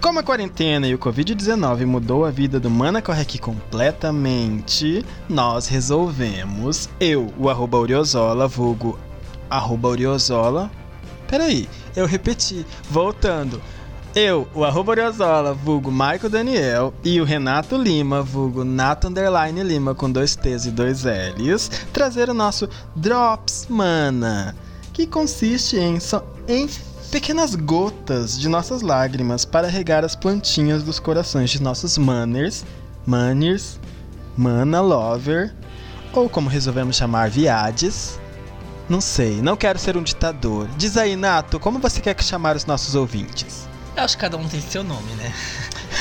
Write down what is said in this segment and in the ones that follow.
Como a quarentena e o Covid-19 mudou a vida do Mana Corre Aqui completamente, nós resolvemos, eu, o arroba Uriozola, vulgo arroba Uriozola. Peraí, eu repeti, voltando. Eu, o arroba Uriozola, vulgo Michael Daniel, e o Renato Lima, vulgo Nato Underline Lima, com dois T's e dois L's, trazer o nosso Drops Mana, que consiste em, so em pequenas gotas de nossas lágrimas para regar as plantinhas dos corações de nossos manners, manners, mana lover, ou como resolvemos chamar, viades. Não sei, não quero ser um ditador. Diz aí, Nato, como você quer chamar os nossos ouvintes? Eu acho que cada um tem seu nome, né?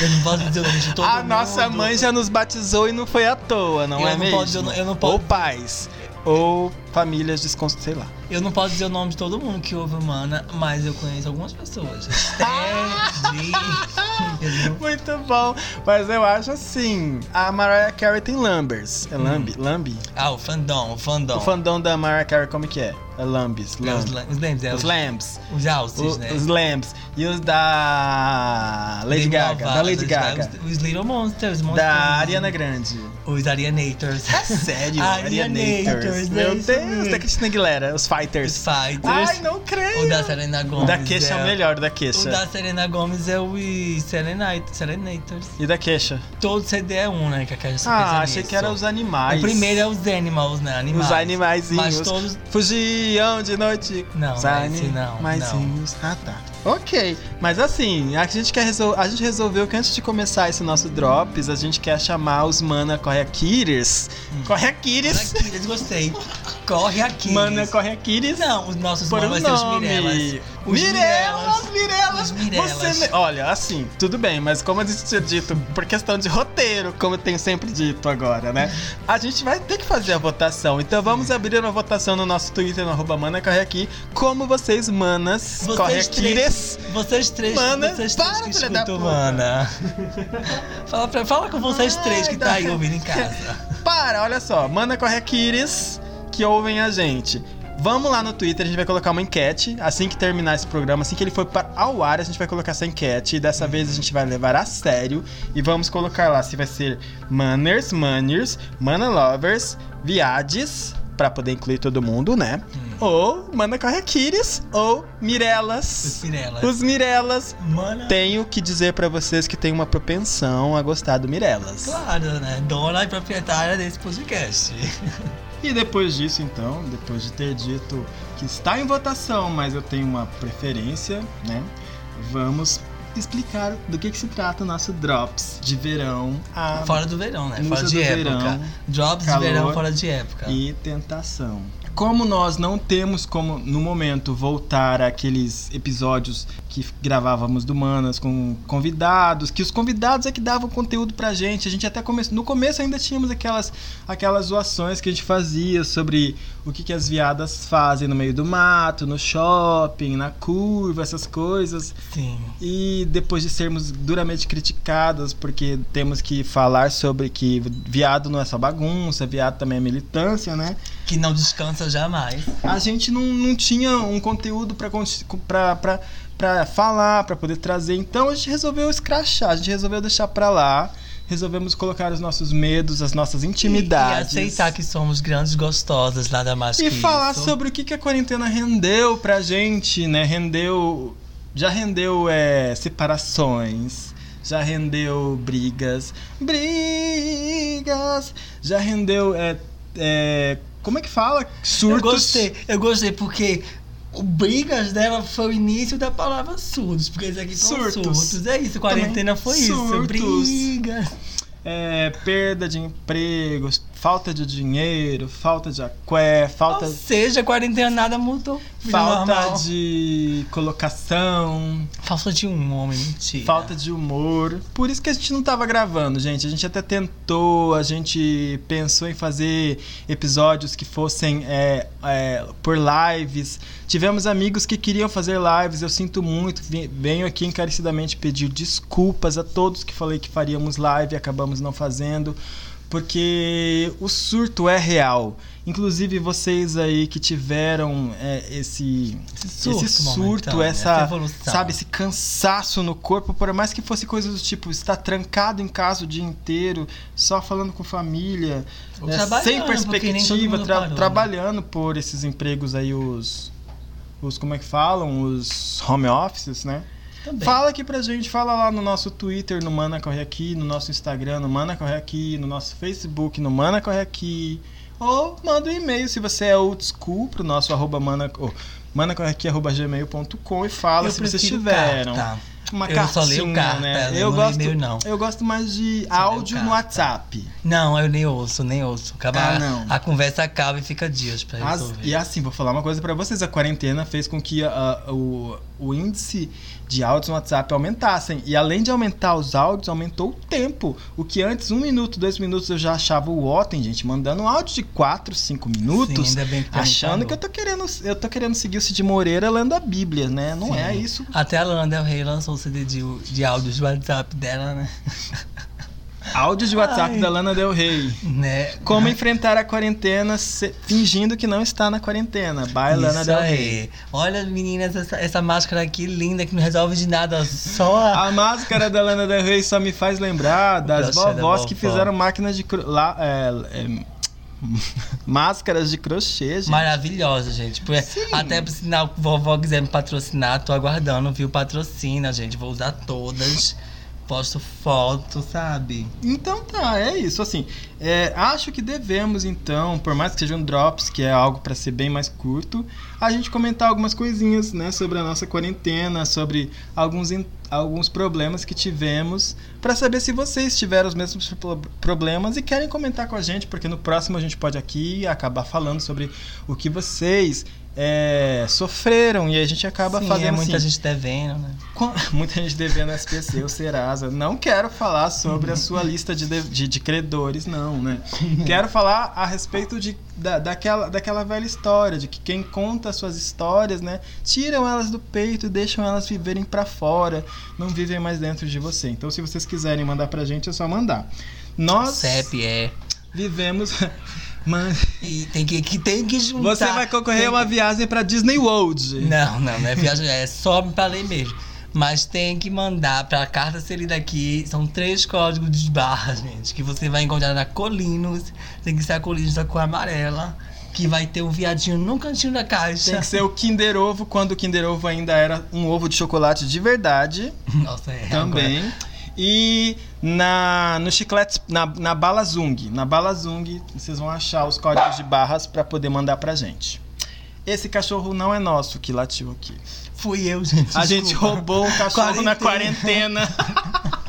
Eu não posso dizer o nome de todo A mundo. nossa mãe já nos batizou e não foi à toa, não Eu é não mesmo? posso- eu não- eu não posso- Ou pais, ou famílias desconstruídas, sei lá. Eu não posso dizer o nome de todo mundo que ouve Humana, mas eu conheço algumas pessoas. Entendeu? Muito bom, mas eu acho assim, a Mariah Carey tem Lambers. É Lambi? Lambi? Ah, o fandom, o fandom. O fandom da Mariah Carey como que é? É Lambis, É, os, Lamb. la- os lembros, é, Os os, Lambs. os alces, né? Os Lambs. E os da Lady Gaga. Da Lady os- Gaga. Os, os Little Monsters, Da Monsters. Ariana Grande. Os Arianators. É sério? Arianators, Arianators. é Meu isso Deus, da Cristina Aguilera. Os Os Fighters. Fighters. Ai, não creio. O da Selena Gomez. O da queixa é o melhor, o da O queixa. da Selena Gomes é o Selenite, Selenators. E da queixa? Todo CD é um, né? Que a só Ah, achei nisso. que eram os animais. O primeiro é os Animals, né? Animais. Os animaizinhos. Mas todos. Fugiam de noite. Não, Os esse não, animaizinhos. Ah, tá. Ok, mas assim, a gente quer resol... a gente resolveu que antes de começar esse nosso drops, a gente quer chamar os Mana Correaquires. Hum. Correaquires. Aquiles, gostei. Corre aqui. Mana Correaquires. Não, os nossos Por nomes ser os nome. Mirelas. Os Mirelas, Mirelas. Mirelas. Você Olha, assim, tudo bem, mas como eu tinha dito, por questão de roteiro, como eu tenho sempre dito agora, né? A gente vai ter que fazer a votação. Então vamos abrir uma votação no nosso Twitter, no arroba Mana Corre Aqui, como vocês, manas, Vocês correquires. Vocês três, Mana, vocês para, três que filha da escutam, mana. fala, pra, fala com vocês três que Ai, tá aí ouvindo em casa. Para, olha só, Mana Correquires que ouvem a gente. Vamos lá no Twitter, a gente vai colocar uma enquete. Assim que terminar esse programa, assim que ele for para ao ar, a gente vai colocar essa enquete. E dessa vez a gente vai levar a sério. E vamos colocar lá se vai ser Manners, Manners, Mana Lovers, Viades, pra poder incluir todo mundo, né? Ou Mana Correquires, ou Os Mirelas. Mirelas. Os Mirelas. Mana. Tenho que dizer pra vocês que tem uma propensão a gostar do Mirelas. Claro, né? Dona e proprietária desse podcast. E depois disso, então, depois de ter dito que está em votação, mas eu tenho uma preferência, né? Vamos explicar do que, que se trata o nosso Drops de verão a Fora do verão, né? Fora de época. verão, Drops calor de verão fora de época. e tentação. Como nós não temos como, no momento, voltar àqueles episódios que gravávamos do Manas com convidados, que os convidados é que davam conteúdo pra gente. A gente até começou. No começo ainda tínhamos aquelas, aquelas zoações que a gente fazia sobre o que, que as viadas fazem no meio do mato, no shopping, na curva, essas coisas. Sim. E depois de sermos duramente criticados, porque temos que falar sobre que viado não é só bagunça, viado também é militância, né? Que não descansa jamais. A gente não, não tinha um conteúdo pra, conti- pra, pra, pra falar, pra poder trazer. Então a gente resolveu escrachar, a gente resolveu deixar pra lá. Resolvemos colocar os nossos medos, as nossas intimidades. E, e aceitar que somos grandes gostosas, nada mais E que falar isso. sobre o que, que a quarentena rendeu pra gente, né? Rendeu. Já rendeu é, separações. Já rendeu brigas. Brigas! Já rendeu. É, é, como é que fala? Surtos. Eu gostei, eu gostei porque o brigas dela foi o início da palavra surdos, porque isso aqui são Surtos. surtos. É isso, quarentena Também foi isso. surtos. Brigas. É, perda de empregos, falta de dinheiro, falta de aqué, falta, Ou seja, quarentena nada mudou. Falta normal. de colocação. Falta de um homem, mentira. Falta de humor. Por isso que a gente não tava gravando, gente. A gente até tentou, a gente pensou em fazer episódios que fossem é, é, por lives. Tivemos amigos que queriam fazer lives, eu sinto muito. Venho aqui encarecidamente pedir desculpas a todos que falei que faríamos live e acabamos não fazendo. Porque o surto é real. Inclusive vocês aí que tiveram é, esse, surto esse surto, essa, essa sabe, esse cansaço no corpo, por mais que fosse coisa do tipo estar trancado em casa o dia inteiro, só falando com família, né, sem perspectiva, tra- né? trabalhando por esses empregos aí os os como é que falam, os home offices, né? Também. Fala aqui pra gente, fala lá no nosso Twitter, no Mana Corre Aqui, no nosso Instagram, no Mana Corre Aqui, no nosso Facebook, no Mana Corre Aqui. Ou manda um e-mail se você é old school pro nosso arroba mana, oh, manacorreaqui.gmail.com e fala Eu se vocês tiveram. carta. Uma Eu cartinha, só leio carta, né? eu gosto, leio não. eu gosto mais de Só áudio no. WhatsApp. Não, eu nem ouço, nem ouço. Acaba, Ah, não. A conversa acaba e fica dias pra As- resolver. e assim, vou falar uma coisa pra vocês: a quarentena fez com que a- a- o, o índice de áudios no WhatsApp aumentassem. E além de aumentar os áudios, aumentou o tempo. O que antes, um minuto, dois minutos, eu já achava o ó. Tem gente mandando um áudio de quatro, cinco minutos. Sim, ainda bem que tem Achando que eu tô querendo, eu tô querendo seguir o Cid Moreira lendo a Bíblia, né? Não Sim. é isso. Até a Lana Del Rey lançou o CD de, de áudios do WhatsApp dela, né? Áudios de WhatsApp Ai. da Lana Del Rey. né? Como enfrentar a quarentena se- fingindo que não está na quarentena. By Lana Isso Del Rey. Olha, meninas, essa, essa máscara aqui linda que não resolve de nada, só a... A máscara da Lana Del Rey só me faz lembrar das vovós que fizeram máquinas de cro... lá, é, é, máscaras de crochê, gente. Maravilhosa, gente. Porque Sim. até se a vovó quiser me patrocinar, tô aguardando, viu? Patrocina, gente. Vou usar todas. Posto foto, sabe? Então tá, é isso. Assim, é, acho que devemos então, por mais que sejam drops, que é algo para ser bem mais curto, a gente comentar algumas coisinhas, né, sobre a nossa quarentena, sobre alguns alguns problemas que tivemos, para saber se vocês tiveram os mesmos pro- problemas e querem comentar com a gente, porque no próximo a gente pode aqui acabar falando sobre o que vocês é, sofreram e a gente acaba Sim, fazendo é muita assim, gente devendo, né? Muita gente devendo SPC, o Serasa. Não quero falar sobre a sua lista de, de- de credores, não, né? Quero falar a respeito de, da, daquela, daquela velha história, de que quem conta suas histórias, né? Tiram elas do peito e deixam elas viverem pra fora, não vivem mais dentro de você. Então, se vocês quiserem mandar pra gente, é só mandar. Nós CEP é. vivemos. Mano, E tem que, que, tem que juntar. você vai concorrer tem a uma viagem pra Disney World. Não, não, não é viagem, é só pra ler mesmo. Mas tem que mandar pra carta ser lida aqui. São três códigos de barra, gente. Que você vai encontrar na Colinos. Tem que ser a Colinos da cor amarela. Que vai ter um viadinho no cantinho da caixa. Tem que ser o Kinder Ovo, quando o Kinder Ovo ainda era um ovo de chocolate de verdade. Nossa, é. também. E na, no chiclete, na, na bala Zung. Na bala Zung, vocês vão achar os códigos de barras para poder mandar pra gente. Esse cachorro não é nosso que latiu aqui. Fui eu, gente. A gente desculpa. roubou um cachorro na quarentena.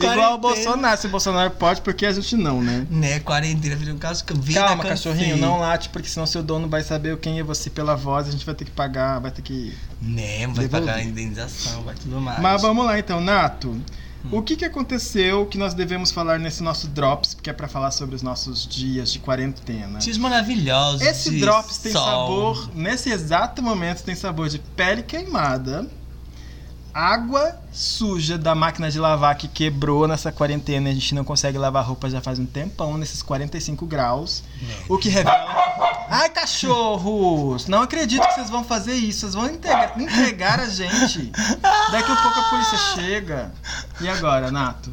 Igual o Bolsonaro. Se o Bolsonaro pode, porque a gente não, né? Né, quarentena, virou um cachorro. Vida Calma, cansei. cachorrinho, não late, porque senão seu dono vai saber quem é você pela voz, a gente vai ter que pagar, vai ter que. Né, vai Devolver. pagar a indenização, vai tudo mais. Mas vamos lá então, Nato. O que, que aconteceu que nós devemos falar nesse nosso Drops, que é pra falar sobre os nossos dias de quarentena? Dias maravilhosos. Esse Drops tem sol. sabor, nesse exato momento, tem sabor de pele queimada, água suja da máquina de lavar que quebrou nessa quarentena e a gente não consegue lavar roupa já faz um tempão, nesses 45 graus. Né. O que revela. Ai, cachorros! Não acredito que vocês vão fazer isso. Vocês vão entregar, entregar a gente. Daqui a pouco a polícia chega. E agora, Nato?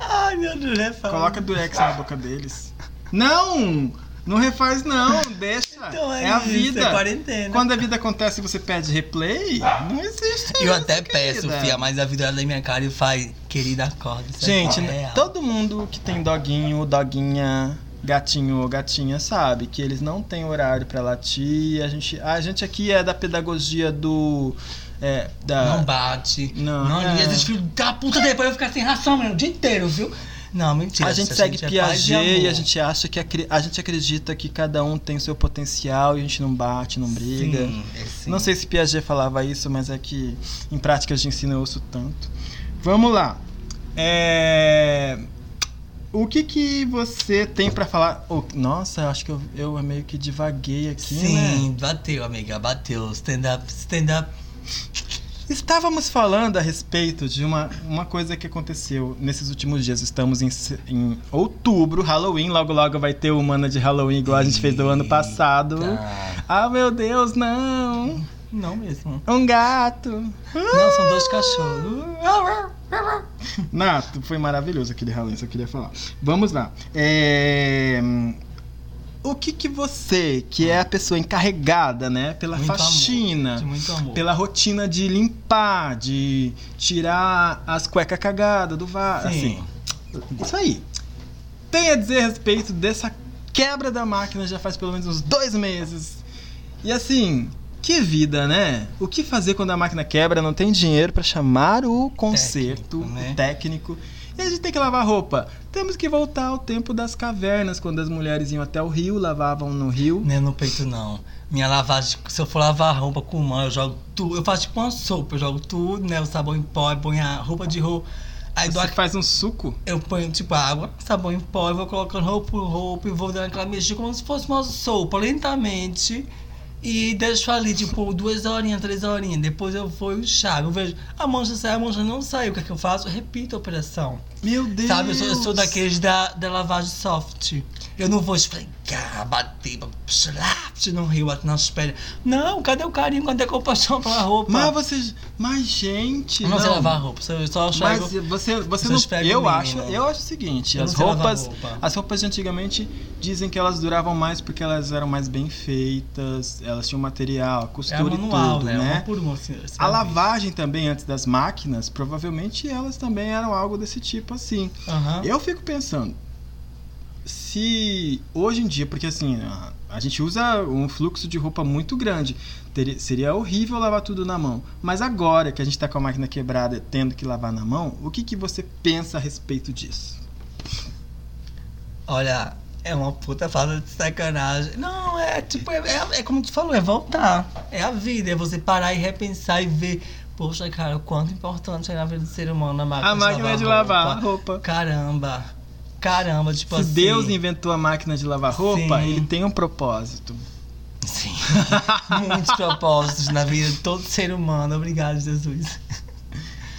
Ai, meu Deus, fala. Coloca durex na boca deles. Não! Não refaz, não. Deixa. Então é, a isso, vida. É quarentena. Quando a vida acontece e você pede replay, não existe. Eu isso, até peço, fia, mas a vida olha na minha cara e faz, querida, acorda. isso Gente, é todo mundo que tem doguinho, doguinha, gatinho ou gatinha sabe que eles não têm horário pra latir. A gente, a gente aqui é da pedagogia do. É, da, Não bate. Não, Não, é. e às vezes filho da puta depois eu ficar sem ração, mano, o dia inteiro, viu? Não, mentira. a gente a segue gente é Piaget e e a gente acha que a gente acredita que cada um tem o seu potencial e a gente não bate, não briga. Sim, é sim. Não sei se Piaget falava isso, mas é que em práticas de ensino eu ouço tanto. Vamos lá. É, O que que você tem pra falar? Oh, nossa, acho que eu, eu meio que divaguei aqui, né? Sim, bateu, amiga, bateu. Stand up, stand up. Estávamos falando a respeito de uma, uma coisa que aconteceu nesses últimos dias. Estamos em, em outubro, Halloween. Logo, logo vai ter o Mana de Halloween, igual a gente fez do ano passado. Ah, meu Deus, não! Não mesmo. Um gato! Não, são dois cachorros. Nato, foi maravilhoso aquele Halloween, só queria falar. Vamos lá. É, O que que você, que é a pessoa encarregada, né, pela Muito faxina, amor. pela rotina de limpar, de tirar as cuecas cagadas do vaso, Sim. assim, isso aí. Tem a dizer a respeito dessa quebra da máquina já faz pelo menos uns dois meses. E assim, que vida, né? O que fazer quando a máquina quebra? Não tem dinheiro pra chamar o conserto, Técnico, né? o técnico. E a gente tem que lavar roupa. Temos que voltar ao tempo das cavernas, quando as mulheres iam até o rio, lavavam no rio. Não é no peito, não. Minha lavagem, se eu for lavar roupa com mão, eu jogo tudo. Eu faço tipo uma sopa, eu jogo tudo, né? O sabão em pó, ponho a roupa de roupa. Aí Você a- faz um suco. eu ponho tipo água, sabão em pó, e vou colocando roupa por roupa e vou dando aquela mexida como se fosse uma sopa, lentamente. E deixo ali, tipo, duas horinhas, três horinhas. Depois eu vou e enxago. Eu vejo, a mancha sai, a mancha não saiu. O que é que eu faço? Eu repito a operação. Meu Deus! Sabe, eu sou, eu sou daqueles da, da lavagem soft. Eu não vou esfregar, bater, slapt no rio, bater nas pedras. Não, cadê o carinho? Cadê a compaixão pela roupa? Mas você. Mas, gente. eu não, sei não. lavar roupa, eu só Mas chego. você, você Vocês não. Eu acho, mínimo. eu acho o seguinte: Eu as não roupas, roupa. as roupas de antigamente dizem que elas duravam mais porque elas eram mais bem feitas, elas tinham material, É a costura manual, e tudo, né? né? Uma por uma, assim, A lavagem também antes das máquinas, provavelmente elas também eram algo desse tipo assim. Eu fico pensando, se hoje em dia, porque assim, a, a gente usa um fluxo de roupa muito grande, teria- seria horrível lavar tudo na mão. Mas agora que a gente tá com a máquina quebrada tendo que lavar na mão, o que, que você pensa a respeito disso? Olha, é uma puta falta de sacanagem. Não, é tipo, é, é, é como tu falou, é voltar. É a vida, é você parar e repensar e ver. Poxa, cara, o quanto importante é na vida do ser humano a máquina, A máquina de lavar roupa. roupa. Caramba. Caramba, tipo Se assim. Deus inventou a máquina de lavar roupa, Sim. ele tem um propósito. Sim. Muitos propósitos na vida de todo ser humano. Obrigado, Jesus.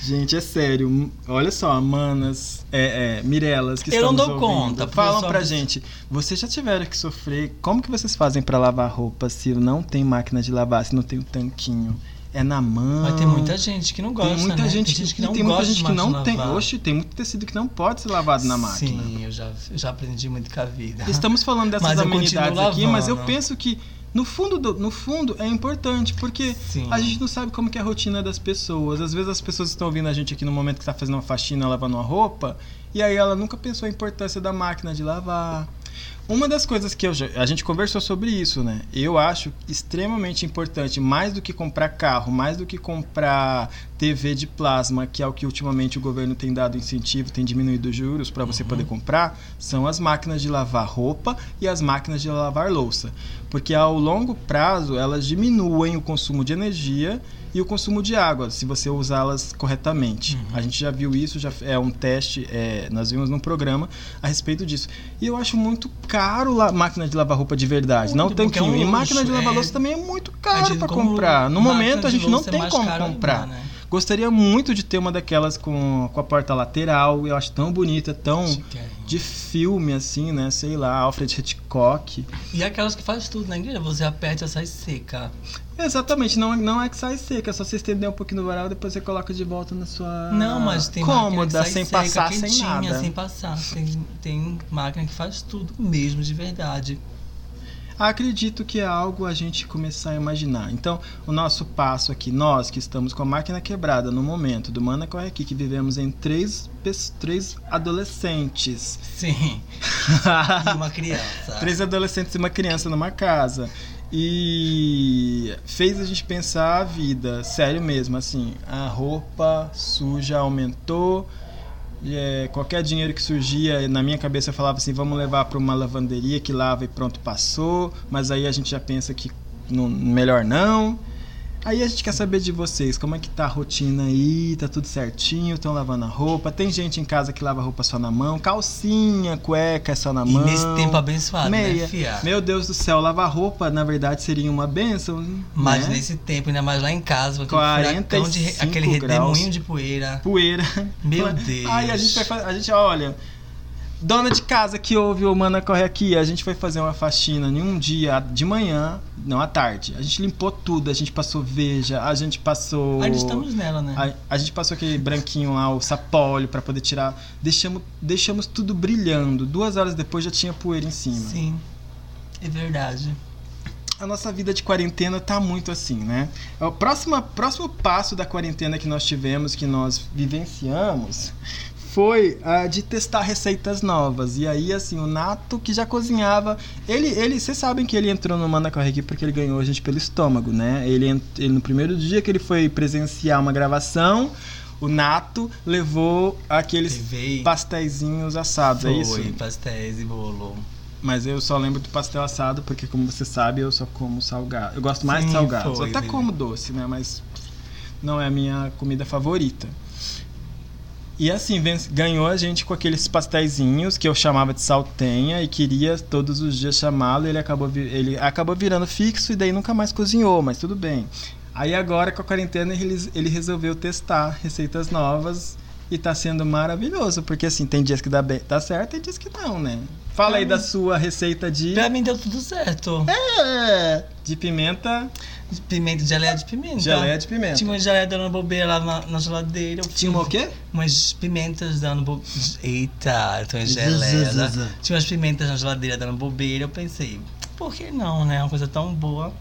Gente, é sério. Olha só, manas, é, é, Mirelas que Eu não dou ouvindo, conta, Falam pra gente, vocês já tiveram que sofrer, como que vocês fazem pra lavar roupa se não tem máquina de lavar, se não tem o tanquinho? É na mão. Mas tem muita gente que não gosta. Tem muita né? gente, tem gente que e não tem muita gente que não tem. lavar. Oxe, tem muito tecido que não pode ser lavado na máquina. Sim, eu já, eu já aprendi muito com a vida. Estamos falando dessas Mas amenidades aqui, mas eu penso que no fundo, do- no fundo é importante, porque Sim. a gente não sabe como que é a rotina das pessoas. Às vezes as pessoas estão ouvindo a gente aqui no momento que está fazendo uma faxina, lavando uma roupa, e aí ela nunca pensou a importância da máquina de lavar. Uma das coisas que já- a gente conversou sobre isso, né? Eu acho extremamente importante, mais do que comprar carro, mais do que comprar TV de plasma, que é o que ultimamente o governo tem dado incentivo, tem diminuído os juros para você poder comprar, são as máquinas de lavar roupa e as máquinas de lavar louça. Porque ao longo prazo elas diminuem o consumo de energia e o consumo de água, se você usá-las corretamente. A gente já viu isso, já é um teste, é, nós vimos num programa a respeito disso. E eu acho muito caro la máquina de lavar roupa de verdade, não Muito, é tanquinho. um e máquina de lavar é- louça também é muito É caro para comprar. No momento a gente não é tem como caro ainda, comprar. né? Gostaria muito de ter uma daquelas com, com a porta lateral, eu acho tão bonita, tão. De filme assim, né? Sei lá, Alfred Hitchcock. E aquelas que faz tudo na igreja, você aperta e sai seca. Exatamente, não, não é que sai seca, é só você estender um pouquinho no varal depois você coloca de volta na sua Não, mas tem cômoda, sem seca, passar, sem nada. sem passar. Tem, tem máquina que faz tudo mesmo, de verdade. Acredito que é algo a gente começar a imaginar. Então, o nosso passo aqui, nós que estamos com a máquina quebrada no momento do Mana Corre Aqui, que vivemos em três, três adolescentes. Sim. E uma criança. Três adolescentes e uma criança numa casa. E fez a gente pensar a vida, sério mesmo, assim, a roupa suja aumentou. É, qualquer dinheiro que surgia, na minha cabeça eu falava assim, vamos levar para uma lavanderia que lava e pronto, passou. Mas aí a gente já pensa que não- melhor não. Aí a gente quer saber de vocês, como é que tá a rotina aí? Tá tudo certinho? Estão lavando a roupa? Tem gente em casa que lava a roupa só na mão, calcinha, cueca é só na E mão. nesse tempo abençoado, meia. né, fia? Meu Deus do céu, lavar roupa na verdade seria uma benção. Mas né? nesse tempo, ainda mais lá em casa, com aquele 45 furacão de aquele redemoinho de poeira. poeira. Meu Deus. Aí a gente vai fazer, a gente olha, dona de casa que ouve o Mana Corre Aqui, a gente foi fazer uma faxina em um dia de manhã, não à tarde. A gente limpou tudo, a gente passou veja, a gente passou Ainda estamos nela, né? a, a gente passou aquele branquinho lá, o sapólio, pra poder tirar. Deixamos, deixamos tudo brilhando. Duas horas depois já tinha poeira em cima. Sim. É verdade. A nossa vida de quarentena tá muito assim, né? O próximo, próximo passo da quarentena que nós tivemos, que nós vivenciamos, foi a de testar receitas novas. E aí, assim, o Nato, que já cozinhava. Ele, ele, vocês sabem que ele entrou no Manda Corre aqui porque ele ganhou a gente pelo estômago, né? Ele, ele, no primeiro dia que ele foi presenciar uma gravação, o Nato levou aqueles pastéisinhos assados, é isso? Foi, pastéis e bolo. Mas eu só lembro do pastel assado, porque como você sabe, eu só como salgado. Eu gosto mais de Sim, salgados. foi, eu até como doce, né? Mas não é a minha comida favorita. E assim, ganhou a gente com aqueles pastéisinhos que eu chamava de saltenha e queria todos os dias chamá-lo. Ele acabou, ele acabou virando fixo e daí nunca mais cozinhou, mas tudo bem. Aí agora com a quarentena ele, ele resolveu testar receitas novas e tá sendo maravilhoso, porque assim, tem dias que dá, bem, dá certo, tem dias que não, né? Fala aí da sua receita de Pra mim deu tudo certo. é, de pimenta, Pimenta, geleia de pimenta. geleia de pimenta. Tinha uma geleia dando bobeira lá na, na geladeira. Tinha uma o quê? Umas pimentas dando bobeira. Eita, eu tô em geleia. Tinha umas pimentas na geladeira dando bobeira. Eu pensei, por que não, né? Uma coisa tão boa.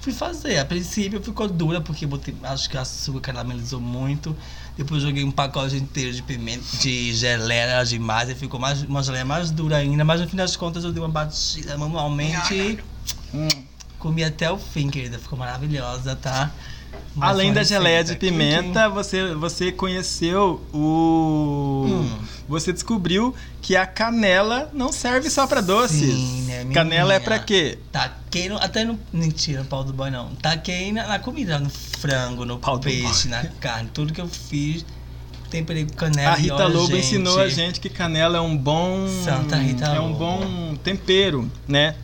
Fui fazer. A princípio ficou dura, porque botei, acho que o açúcar caramelizou muito. Depois joguei um pacote inteiro de pimenta, de geleia demais. E ficou mais, uma geleia mais dura ainda. Mas no fim das contas eu dei uma batida manualmente e Hum. comi até o fim, querida. Ficou maravilhosa, tá? Mas Além da geleia de pimenta, você, você conheceu o. Hum. Você descobriu que a canela não serve só pra doces. Sim, né, canela é pra quê? Taquei no, até no. Mentira, no pau do boy não. Taquei na, na comida, no frango, no Pau peixe, na carne. Tudo que eu fiz, temperei com canela A Rita Lobo gente, ensinou a gente que canela é um bom. Santa Rita É um Lobo. bom tempero, né?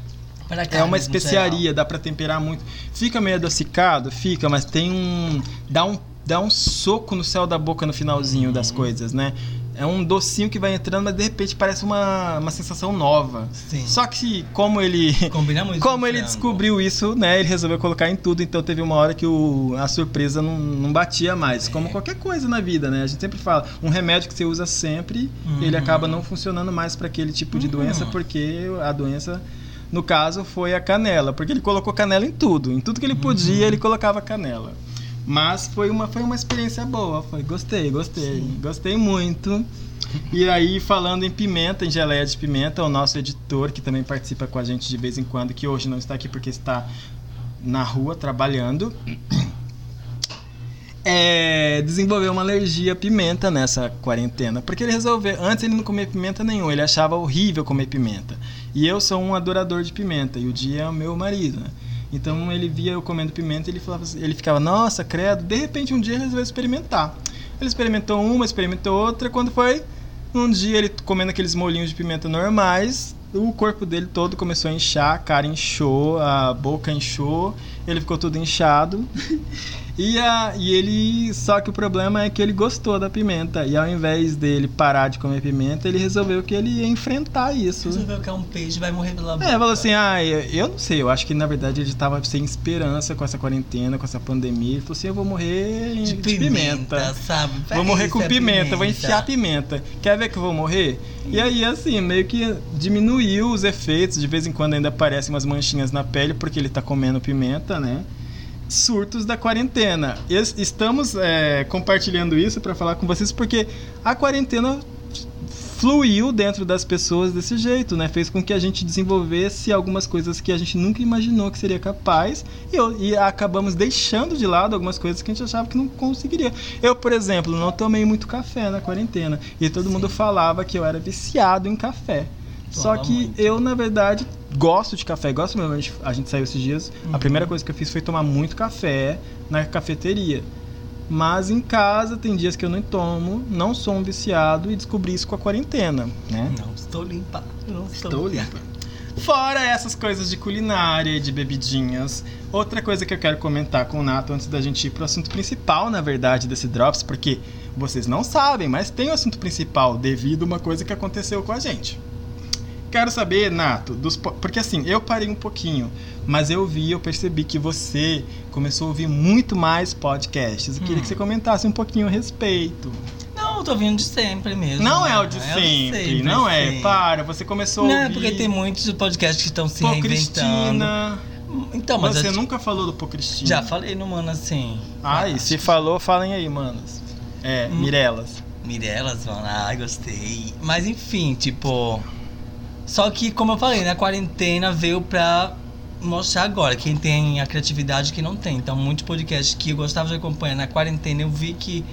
para É uma especiaria, dá pra temperar muito. Fica meio adocicado, fica, mas tem um dá um dá um soco no céu da boca no finalzinho Uhum. das coisas, né? É um docinho que vai entrando, mas de repente parece uma, uma sensação nova. Sim. Só que como ele como com ele descobriu isso, né? Ele resolveu colocar em tudo, então teve uma hora que o, a surpresa não, não batia mais. É. Como qualquer coisa na vida, né? A gente sempre fala, um remédio que você usa sempre, Uhum. ele acaba não funcionando mais para aquele tipo de Uhum. doença, porque a doença, no caso, foi a canela. Porque ele colocou canela em tudo. Em tudo que ele Uhum. podia, ele colocava canela. Mas foi uma, foi uma experiência boa. Foi, gostei, gostei. Gostei muito. E aí, falando em pimenta, em geleia de pimenta, o nosso editor, que também participa com a gente de vez em quando, que hoje não está aqui porque está na rua trabalhando, é, desenvolveu uma alergia à pimenta nessa quarentena. Porque ele resolveu. Antes ele não comia pimenta nenhuma, ele achava horrível comer pimenta. E eu sou um adorador de pimenta, e o dia é o meu marido, né? Então ele via eu comendo pimenta e ele, falava, assim- ele ficava, nossa, credo. De repente um dia ele resolveu experimentar. Ele experimentou uma, experimentou outra. Quando foi um dia ele comendo aqueles molhinhos de pimenta normais, o corpo dele todo começou a inchar, a cara inchou, a boca inchou, ele ficou todo inchado. E, a, e ele. Só que o problema é que ele gostou da pimenta. E ao invés dele parar de comer pimenta, ele resolveu que ele ia enfrentar isso. Resolveu que é um peixe vai morrer pela boca. É, falou assim, ah, eu, não sei, eu acho que na verdade ele tava sem esperança com essa quarentena, com essa pandemia. Ele falou assim, eu vou morrer de, de, pimenta, pimenta. sabe? Vou morrer com é pimenta, vou enfiar pimenta. Quer ver que eu vou morrer? E aí, assim, meio que diminuiu os efeitos. De vez em quando ainda aparecem umas manchinhas na pele porque ele tá comendo pimenta, né? Surtos da quarentena. Es- Estamos é, compartilhando isso para falar com vocês porque a quarentena fluiu dentro das pessoas desse jeito, né? Fez com que a gente desenvolvesse algumas coisas que a gente nunca imaginou que seria capaz e, e acabamos deixando de lado algumas coisas que a gente achava que não conseguiria. Eu, por exemplo, não tomei muito café na quarentena e todo mundo falava que eu era viciado em café. Só que muito. eu, na verdade, gosto de café. Gosto mesmo. A gente, a gente saiu esses dias. A Uhum. primeira coisa que eu fiz foi tomar muito café na cafeteria. Mas em casa tem dias que eu não tomo, não sou um viciado e descobri isso com a quarentena, né? Não estou limpa. Não estou, Estou limpa. Fora essas coisas de culinária e de bebidinhas, outra coisa que eu quero comentar com o Nato antes da gente ir pro assunto principal, na verdade, desse Drops, porque vocês não sabem, mas tem o assunto principal devido a uma coisa que aconteceu com a gente. Quero saber, Nato, dos po- porque assim, eu parei um pouquinho, mas eu vi, eu percebi que você começou a ouvir muito mais podcasts. Eu queria Hum. que você comentasse um pouquinho a respeito. Não, eu tô vindo de sempre mesmo. Não né? é o de sempre, não é? Para, você começou a Não, ouvir... é porque tem muitos podcasts que estão se Pô. Cristina. Então, mas Você eu nunca falou do Pô Cristina. já falei no Mano assim. Ai, se falou, falem aí, manos. É, Hum. Mirelas. Mirelas, mano, ai, gostei. Mas enfim, tipo. Só que, como eu falei, né, a quarentena veio pra mostrar agora quem tem a criatividade que não tem. Então, muitos podcasts que eu gostava de acompanhar na quarentena, eu vi que.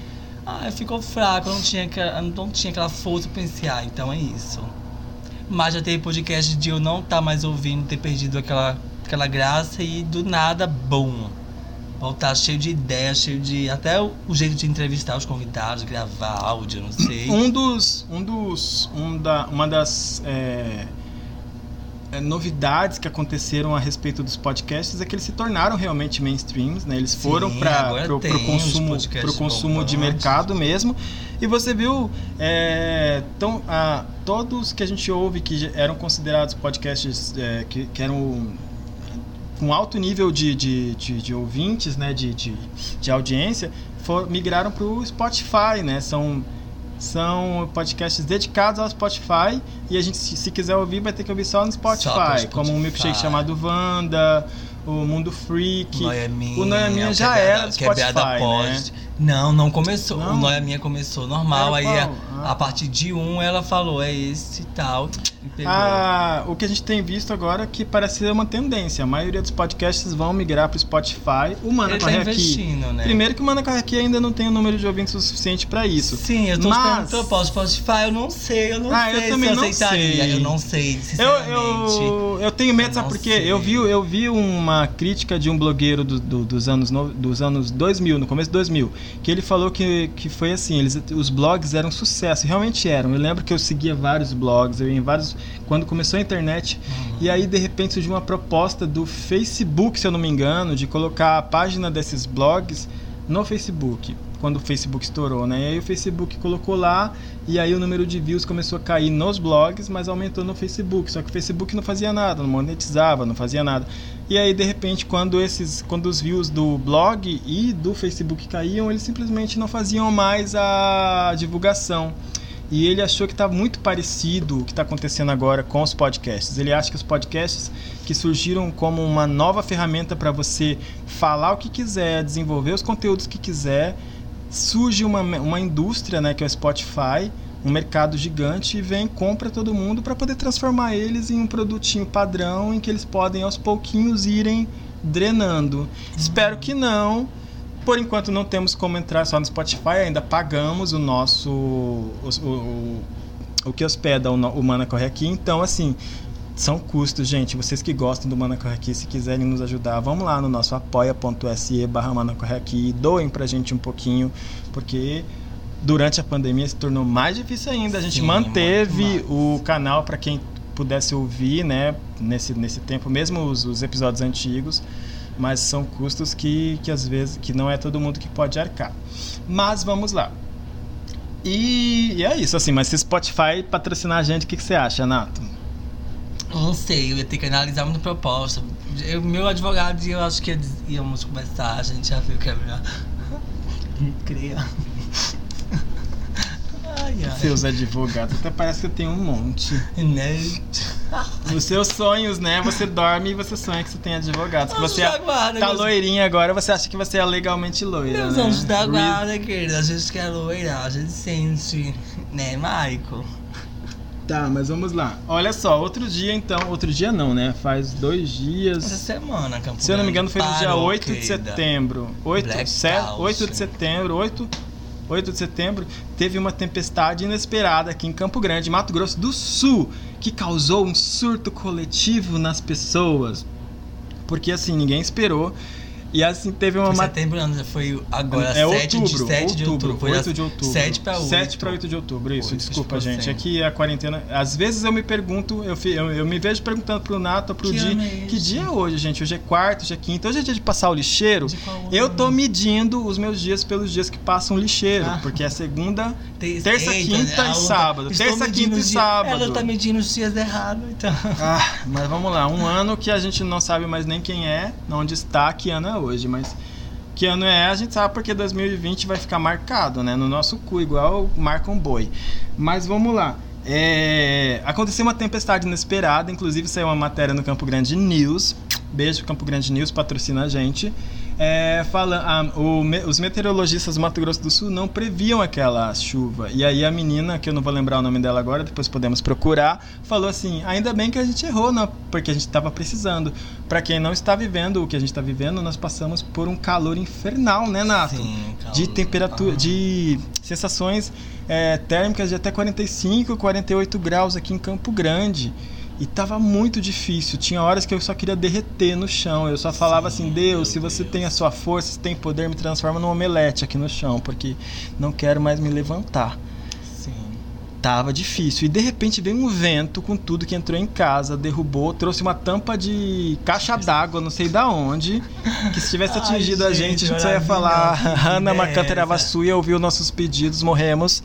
Ah, ficou fraco, não tinha, não tinha aquela força pra iniciar. Então é isso. Mas já teve podcast de eu não estar mais ouvindo, ter perdido aquela, aquela graça e do nada, bom. Voltar cheio de ideias, cheio de. Até o, o jeito de entrevistar os convidados, gravar áudio, não sei. Um dos. Um dos. Um da, uma das. é, é, novidades que aconteceram a respeito dos podcasts é que eles se tornaram realmente mainstreams, né? Eles foram para os consumo, pro consumo de mercado mesmo. E você viu é, tão, ah, todos que a gente ouve que eram considerados podcasts é, que, que eram com alto nível de, de, de, de ouvintes, né, de, de, de audiência, for, migraram para o Spotify, né? São, são podcasts dedicados ao Spotify e a gente, se, se quiser ouvir, vai ter que ouvir só no Spotify, Só Spotify. como um milkshake chamado Wanda, o Mundo Freak. O Noia Minha o já Quebrada- era do Spotify, né? Post. Não, não começou. Não? O Noia Minha começou normal. Aí a? Ah. a partir de um ela falou, é esse e tal. Ah, o que a gente tem visto agora é que parece ser uma tendência. A maioria dos podcasts vão migrar para o Spotify. O Mana Ele tá Corre Aqui. né? Primeiro que o Mana Corre Aqui ainda não tem o número de ouvintes o suficiente para isso. Sim, eu tô Mas- esperando propósito Spotify, eu não sei, eu não Ah, eu sei também se eu não aceitaria. sei. Eu não sei, Eu, sinceramente. eu, eu tenho medo, Eu sabe por quê? Eu vi, eu vi uma crítica de um blogueiro do- do- dos, anos, no- dos anos 2000, no começo de 2000, que ele falou que, que foi assim, eles, os blogs eram um sucesso, realmente eram. Eu lembro que eu seguia vários blogs, eu ia em vários... Quando começou a internet, Uhum. e aí de repente surgiu uma proposta do Facebook, se eu não me engano, de colocar a página desses blogs no Facebook, quando o Facebook estourou, né? E aí o Facebook colocou lá e aí o número de views começou a cair nos blogs, mas aumentou no Facebook. Só que o Facebook não fazia nada, não monetizava, não fazia nada. E aí de repente, quando esses, quando os views do blog e do Facebook caíam, eles simplesmente não faziam mais a divulgação. E ele achou que está muito parecido o que está acontecendo agora com os podcasts. Ele acha que os podcasts que surgiram como uma nova ferramenta para você falar o que quiser, desenvolver os conteúdos que quiser, surge uma, uma indústria, né, que é o Spotify, um mercado gigante e vem compra todo mundo para poder transformar eles em um produtinho padrão em que eles podem aos pouquinhos irem drenando. Espero que não. Por enquanto não temos como entrar só no Spotify, ainda pagamos o nosso o, o, o, que hospeda o, o Mana Corre Aqui, então assim, são custos, gente. Vocês que gostam do Mana Corre Aqui, se quiserem nos ajudar, vamos lá no nosso apoia.se barra Mana Corre Aqui e doem pra gente um pouquinho, porque durante a pandemia se tornou mais difícil ainda. A gente Sim, manteve muito o canal para quem pudesse ouvir, né, nesse, nesse tempo, mesmo os, os episódios antigos, mas são custos que, que às vezes que não é todo mundo que pode arcar. Mas vamos lá. E, e é isso, assim, mas se Spotify patrocinar a gente, o que, que você acha, Nato? Não sei, eu ia ter que analisar muita proposta. Eu, meu advogado e eu acho que íamos conversar, a gente já viu que é melhor. Cria. Ai, ai. Seus advogados, até parece que eu tenho um monte. Né? Nos seus sonhos, né? Você dorme e você sonha que você tem advogados. Que você da guarda, tá meus- loirinha agora, você acha que você é legalmente loira, Meus né? anjos da Re- guarda, querida. A gente quer loira, a gente sente. Né, Maico? Tá, mas vamos lá. Olha só, outro dia então, outro dia não, né? Faz dois Essa dias. semana, Campo Se eu não me engano, foi no dia parou, 8 de setembro. 8, Blackout. 7, 8 de setembro, 8. 8 de setembro, teve uma tempestade inesperada aqui em Campo Grande, Mato Grosso do Sul, que causou um surto coletivo nas pessoas. Porque assim, ninguém esperou. E assim, teve uma Foi setembro, não, foi agora é 7 outubro, de 7 de outubro, outubro. Foi 8 de outubro. 7 para 8. 7 para 8 de outubro, isso. Oito, desculpa, gente. Aqui a quarentena. Às vezes eu me pergunto, eu, eu, eu me vejo perguntando pro Nato, pro Que Di, é que dia é hoje, gente? Hoje é quarto, hoje é quinto, hoje é dia de passar o lixeiro. Eu tô medindo os meus dias pelos dias que passam o lixeiro, Ah. porque é segunda, Te- terça, quinta a e outra- sábado. Terça, quinta e sábado. Ela tá medindo os dias errados, então. Ah, mas vamos lá, um ano que a gente não sabe mais nem quem é, onde está, que ano é hoje, mas que ano é, a gente sabe porque 2020 vai ficar marcado, né, no nosso cu, igual marca um boi. Mas vamos lá. É, aconteceu uma tempestade inesperada, inclusive saiu uma matéria no Campo Grande News. Beijo, Campo Grande News, patrocina a gente. É, fala, ah, o os meteorologistas do Mato Grosso do Sul não previam aquela chuva. E aí a menina, que eu não vou lembrar o nome dela agora, depois podemos procurar, falou assim: ainda bem que a gente errou, não, porque a gente estava precisando. Para quem não está vivendo o que a gente está vivendo, nós passamos por um calor infernal, né, Nato? Sim, de calor. temperatura, Ah. de sensações é, térmicas de até 45, 48 graus aqui em Campo Grande. E tava muito difícil. Tinha horas que eu só queria derreter no chão. Eu só falava Sim, assim: Deus, se você Deus. tem a sua força, se tem poder, me transforma num omelete aqui no chão, porque não quero mais me levantar. Sim. Tava difícil. E de repente veio um vento com tudo que entrou em casa, derrubou, trouxe uma tampa de caixa d'água, não sei da onde. Que se tivesse Ai, atingido a gente, a gente só ia falar. Hannah ia ouvir os nossos pedidos, morremos.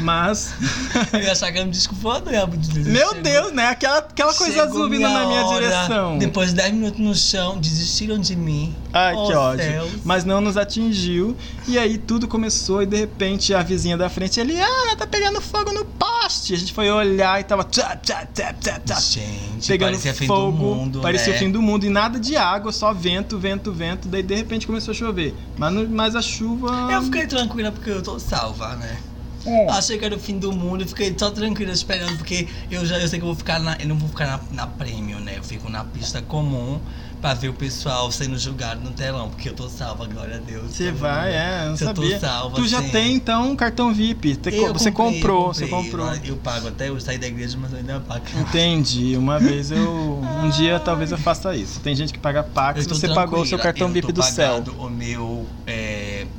Mas, Eu ia achar que era um disco voador. meu Chegou- Deus, né? Aquela, aquela coisa chegou azul vindo na minha hora. direção. Depois de 10 minutos no chão, desistiram de mim. Ai, Oh, que ódio. céus. Mas não nos atingiu. E aí tudo começou e de repente a vizinha da frente ali, ah, tá pegando fogo no poste. A gente foi olhar e tava tchá, tchá, tchá, tchá, tchá, Gente, pegando parecia fim fogo. do mundo, parecia né? o fim do mundo e nada de água, só vento, vento, vento. Daí de repente começou a chover. Mas, mas a chuva. Eu fiquei tranquila porque eu tô salva, né? É. Achei que era o fim do mundo e fiquei só tranquila esperando, porque eu já eu sei que eu vou ficar na. Eu não vou ficar na, na premium, né? Eu fico na pista comum pra ver o pessoal sendo julgado no telão, porque eu tô salva, glória a Deus. Você Tô- vai, é, não Se eu tô sabia. salva, tu já sim. tem então um cartão VIP. Te- Eu você comprei, comprou, eu você comprei. comprou. Eu pago até eu sair da igreja, mas eu ainda pago. Entendi. Uma vez eu. Um dia talvez eu faça isso. Tem gente que paga Pax, Eu você pagou o seu cartão eu VIP do céu. o meu é,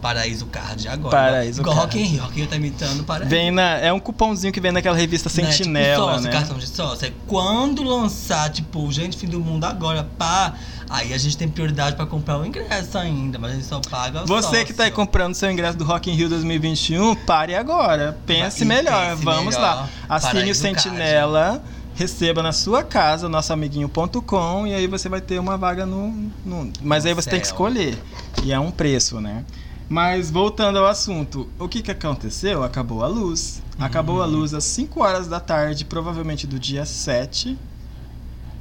Paraíso Card agora. Paraíso Igual Card. Rock in Rio. Rock in Rio tá imitando Paraíso. Vem na, é um cupomzinho que vem naquela revista Né, Sentinela, tipo, sócio, né? cartão de sócio. Aí Quando lançar, tipo, gente, fim do mundo agora, pá, aí a gente tem prioridade pra comprar o ingresso ainda, mas a gente só paga Você sócio. que tá aí comprando seu ingresso do Rock in Rio 2021, pare agora. Pense E melhor. pense Vamos melhor. lá. Assine o Paraíso Sentinela. Receba na sua casa, nosso amiguinho.com, e aí você vai ter uma vaga no. no- mas aí você tem que céu. escolher. E é um preço, né? Mas voltando ao assunto, o que, que aconteceu? Acabou a luz. Acabou Uhum. a luz às 5 horas da tarde, provavelmente do dia 7.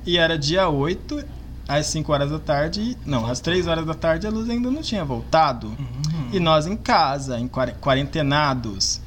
E era dia 8, às 5 horas da tarde. Não, às 3 horas da tarde a luz ainda não tinha voltado. Uhum. E nós em casa, em quare- quarentenados.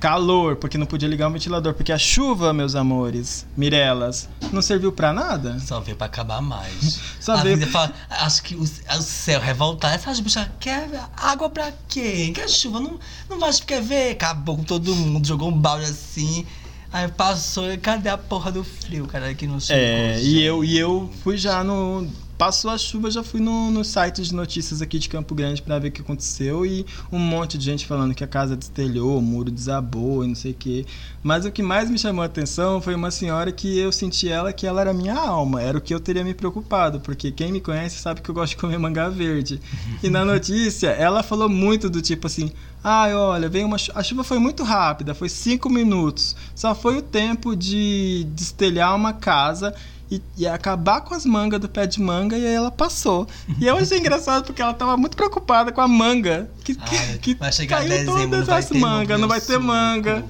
Calor, porque não podia ligar o ventilador. Porque a chuva, meus amores, Mirelas, não serviu pra nada. Só veio pra acabar mais. Só veio- vida fala, acho que o, o céu revoltar. Essas bichas quer água pra quê? Quer chuva? Não, não vai quer ver? Acabou com todo mundo, jogou um balde assim. Aí passou, cadê a porra do frio, cara, que não chegou? É, e eu, e eu fui já no. Passou a chuva, já fui no, no site de notícias aqui de Campo Grande pra ver o que aconteceu e um monte de gente falando que a casa destelhou, o muro desabou e não sei o quê. Mas o que mais me chamou a atenção foi uma senhora que eu senti ela que ela era minha alma, era o que eu teria me preocupado, porque quem me conhece sabe que eu gosto de comer manga verde. E na notícia, ela falou muito do tipo assim: Ai, olha, veio uma chu- a chuva foi muito rápida, foi cinco minutos. Só foi o tempo de destelhar uma casa e, acabar com as mangas do pé de manga e aí ela passou. E eu achei engraçado porque ela tava muito preocupada com a manga. Que, Ai, que vai chegar caiu dezembro, não todas vai as mangas, não vai ter manga.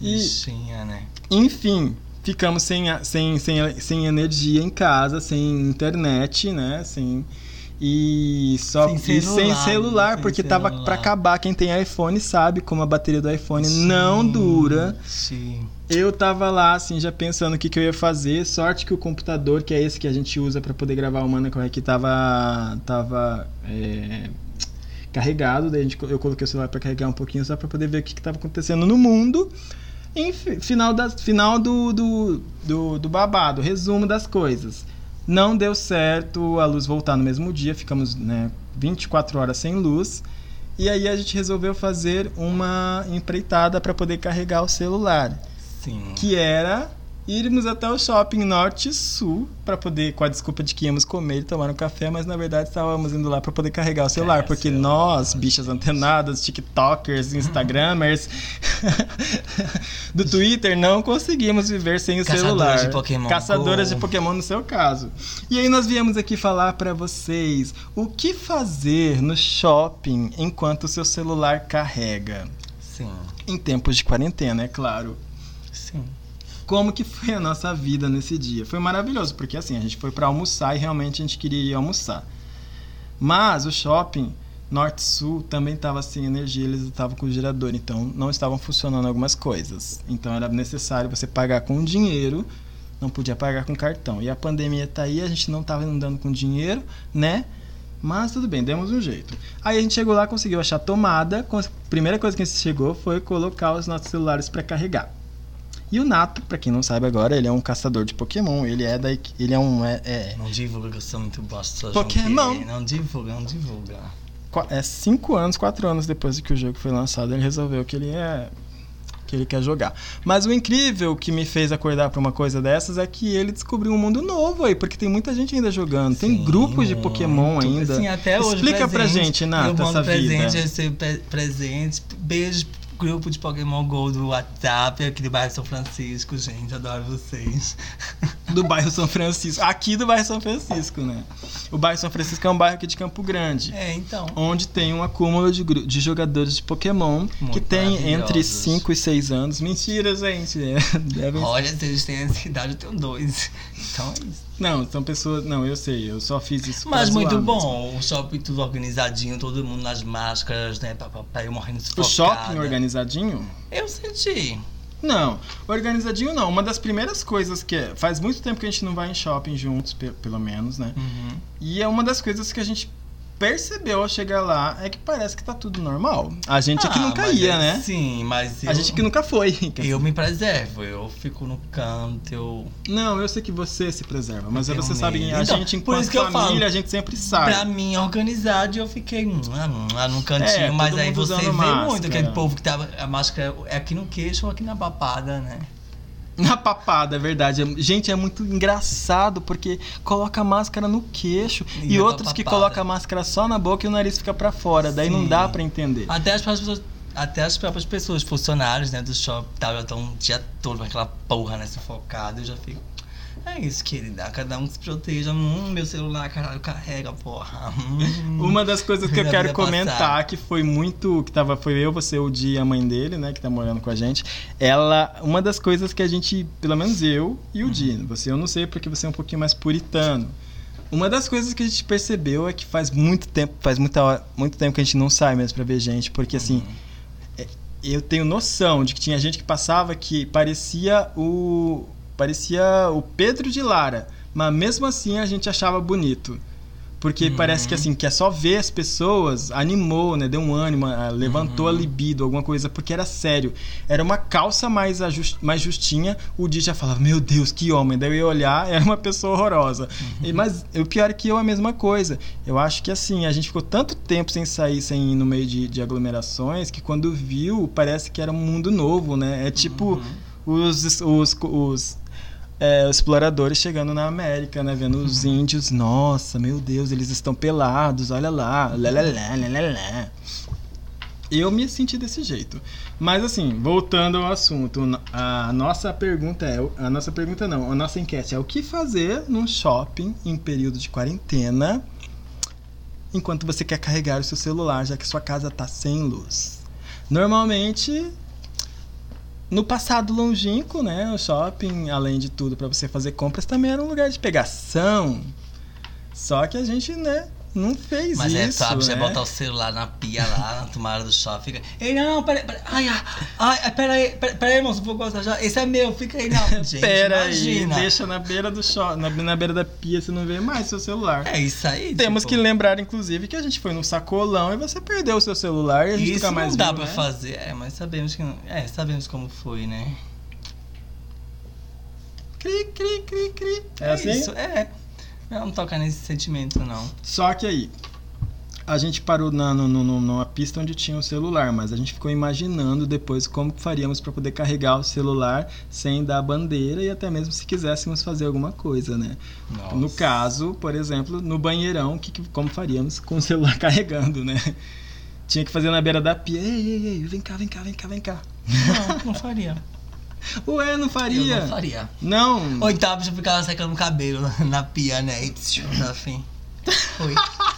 E, Bichinha, né? enfim, ficamos sem, sem, sem, sem energia em casa, sem internet, né? Sem. E só Sem e sem celular, celular, sem porque tava celular. pra acabar. Quem tem iPhone sabe como a bateria do iPhone não Sim, dura. Sim. Eu tava lá, assim, já pensando o que, que eu ia fazer. Sorte que o computador, que é esse que a gente usa pra poder gravar o Mana Correct, tava. tava. é, carregado, daí gente, eu coloquei o celular para carregar um pouquinho só para poder ver o que estava acontecendo no mundo. Final, da, final do, do, do, do babado, resumo das coisas. Não deu certo a luz voltar no mesmo dia, ficamos né, 24 horas sem luz. E aí a gente resolveu fazer uma empreitada para poder carregar o celular. Sim. Que era irmos até o shopping norte e sul para poder, com a desculpa de que íamos comer e tomar um café, mas na verdade estávamos indo lá para poder carregar o celular, É, porque celular. nós, bichas antenadas, tiktokers, instagramers do Twitter, não conseguimos viver sem o Caçadoras celular. de Pokémon Caçadoras Go. de Pokémon no seu caso. E aí nós viemos aqui falar para vocês o que fazer no shopping enquanto o seu celular carrega. Sim. Em tempos de quarentena, é claro. Como que foi a nossa vida nesse dia. Foi maravilhoso, porque assim, a gente foi para almoçar e realmente a gente queria ir almoçar. Mas o shopping Norte Sul também estava sem energia, eles estavam com gerador, então não estavam funcionando algumas coisas. Então era necessário você pagar com dinheiro, não podia pagar com cartão. E a pandemia tá aí, a gente não estava andando com dinheiro, né? Mas tudo bem, demos um jeito. Aí a gente chegou lá, conseguiu achar tomada. A primeira coisa que a gente chegou foi colocar os nossos celulares para carregar. E o Nato, pra quem não sabe agora, ele é um caçador de Pokémon. Ele é da. Ele é um. É, é, Não divulga eu sou muito bosta. Pokémon. Não divulga, não divulga. é cinco anos, quatro anos depois que o jogo foi lançado, ele resolveu que ele é. que ele quer jogar. Mas o incrível que me fez acordar pra uma coisa dessas é que ele descobriu um mundo novo aí, porque tem muita gente ainda jogando. tem Sim, grupos de. Pokémon ainda. Sim, até hoje. Explica pra gente, Nato, Eu mando essa presente, vida. recebo pre- presentes. Beijo grupo de Pokémon Go do WhatsApp aqui do bairro São Francisco, gente. Adoro vocês. do bairro São Francisco. Aqui do bairro São Francisco, né? O bairro São Francisco é um bairro aqui de Campo Grande. É, então. Onde tem um acúmulo de, de jogadores de Pokémon que Muito tem entre maravilhosos. 5 e 6 anos. Mentira, gente. É, devem- Olha, se eles têm essa idade, eu tenho dois. Então é isso. Não, são pessoas. Não, eu sei, eu só fiz isso pra Mas muito bom. O shopping tudo organizadinho, todo mundo nas máscaras, né? Papai, eu morrendo mesmo. O sufocada. shopping organizadinho? Eu senti. Não, organizadinho não. Uma das primeiras coisas que. é- Faz muito tempo que a gente não vai em shopping juntos, pe- pelo menos, né? Uhum. E é uma das coisas que a gente percebeu ao chegar lá é que parece que tá tudo normal. A gente aqui Ah, nunca mas ia, é- né? Sim, mas eu, A gente que nunca foi. eu me preservo. Eu fico no canto, eu... Não, eu sei que você se preserva, mas você tenho sabe, medo. a Então, gente enquanto que família, falo. a gente sempre sabe. Pra mim, organizado, eu fiquei hum, lá no cantinho. É, mas aí você vê usando muito máscara. aquele povo que tava... A máscara é aqui no queixo ou aqui na papada, né? Na papada, é verdade. Gente, é muito engraçado porque coloca a máscara no queixo E outros que colocam a máscara só na boca e o nariz fica pra fora. Daí não Sim. dá pra entender. Até as próprias pessoas... Até as próprias pessoas, funcionários né, do shopping, estavam tão o dia todo com aquela porra, né, sufocada. Eu já fico... É isso, querida. Cada um se proteja. Hum, meu celular, caralho, carrega, porra. Hum. Uma das coisas que eu quero comentar, passar. que foi muito. que tava, foi eu, você, o Di e a mãe dele, né, que tá morando com a gente. Ela. Uma das coisas que a gente, pelo menos eu e o Di, você eu não sei porque você é um pouquinho mais puritano. Uma das coisas que a gente percebeu é que faz muito tempo, faz muita hora, muito tempo que a gente não sai mesmo pra ver gente, porque assim, eu tenho noção de que tinha gente que passava que parecia o parecia o Pedro de Lara, mas mesmo assim a gente achava bonito. Porque Uhum. parece que assim, que é só ver as pessoas, animou, né? Deu um ânimo, ah, levantou Uhum. a libido, alguma coisa, porque era sério. Era uma calça mais, ajust, mais justinha, o Di já falava, meu Deus, que homem. Daí eu ia olhar, era uma pessoa horrorosa. Uhum. E- mas o pior é que eu a mesma coisa. Eu acho que assim, a gente ficou tanto tempo sem sair, sem ir no meio de, de aglomerações, que quando viu, parece que era um mundo novo, né? É tipo Uhum. Os, os, os, é, os exploradores chegando na América, né? Vendo os Uhum. índios, nossa, meu Deus, eles estão pelados, olha lá, lá, lá, lá, lá, lá, lá. Eu me senti desse jeito. Mas assim, voltando ao assunto, a nossa pergunta é, a nossa pergunta não, a nossa enquete é o que fazer num shopping em período de quarentena enquanto você quer carregar o seu celular, já que sua casa tá sem luz. Normalmente no passado longínquo, né, o shopping, além de tudo para você fazer compras, também era um lugar de pegação. Só que a gente, né, não fez Mas é isso. sabe, você né? botar o celular na pia lá, na tomada do shopping, fica. Ei, não, peraí, peraí. Ai, ai, peraí, peraí, peraí, moço, vou gostar já. Esse é meu, fica aí, não. Gente, Pera aí, imagina. deixa na beira do shopping, na, na beira da pia, você não vê mais seu celular. É isso aí. Temos tipo, que lembrar, inclusive, que a gente foi num sacolão e você perdeu o seu celular e a gente Isso nunca mais não dá viu, pra né? fazer, é, mas sabemos que não. É, sabemos como foi, né? Cri, cri, cri, cri. É, assim? isso, é. Não tocar nesse sentimento, não. Só que aí, a gente parou na, no, no- numa pista onde tinha um celular, mas a gente ficou imaginando depois como faríamos para poder carregar o celular sem dar bandeira e até mesmo se quiséssemos fazer alguma coisa, né? Nossa. No caso, por exemplo, no banheirão, que- como faríamos com o celular carregando, né? Tinha que fazer na beira da pia. Ei, ei, ei, vem cá, vem cá, vem cá, vem cá. Não, não faria. Ué, não faria? Eu não faria. Não. Então eu ficava secando o cabelo na pia, né? E assim. Oi.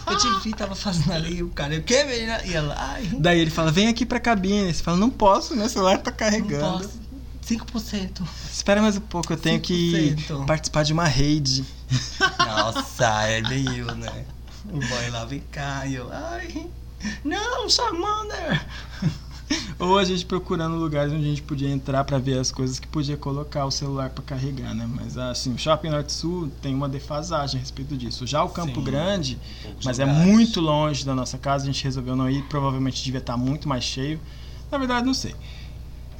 Eu te vi, tava fazendo ali o cara, o que, menina? E ela, ai, Daí ele fala, vem aqui pra cabine. Você fala, não posso, meu celular tá não carregando. posso. 5%. Espera mais um pouco, eu tenho que 5%. participar de uma rede. Nossa, é bem eu, né? O boy lá, vem cá, e eu, ai, não, Charmander. Ou a gente procurando lugares onde a gente podia entrar pra ver as coisas que podia colocar o celular pra carregar, né? Mas assim, o Shopping Norte Sul tem uma defasagem a respeito disso. Já o Campo Sim. Grande, mas é muito longe da nossa casa, a gente resolveu não ir, provavelmente devia estar muito mais cheio. Na verdade, não sei.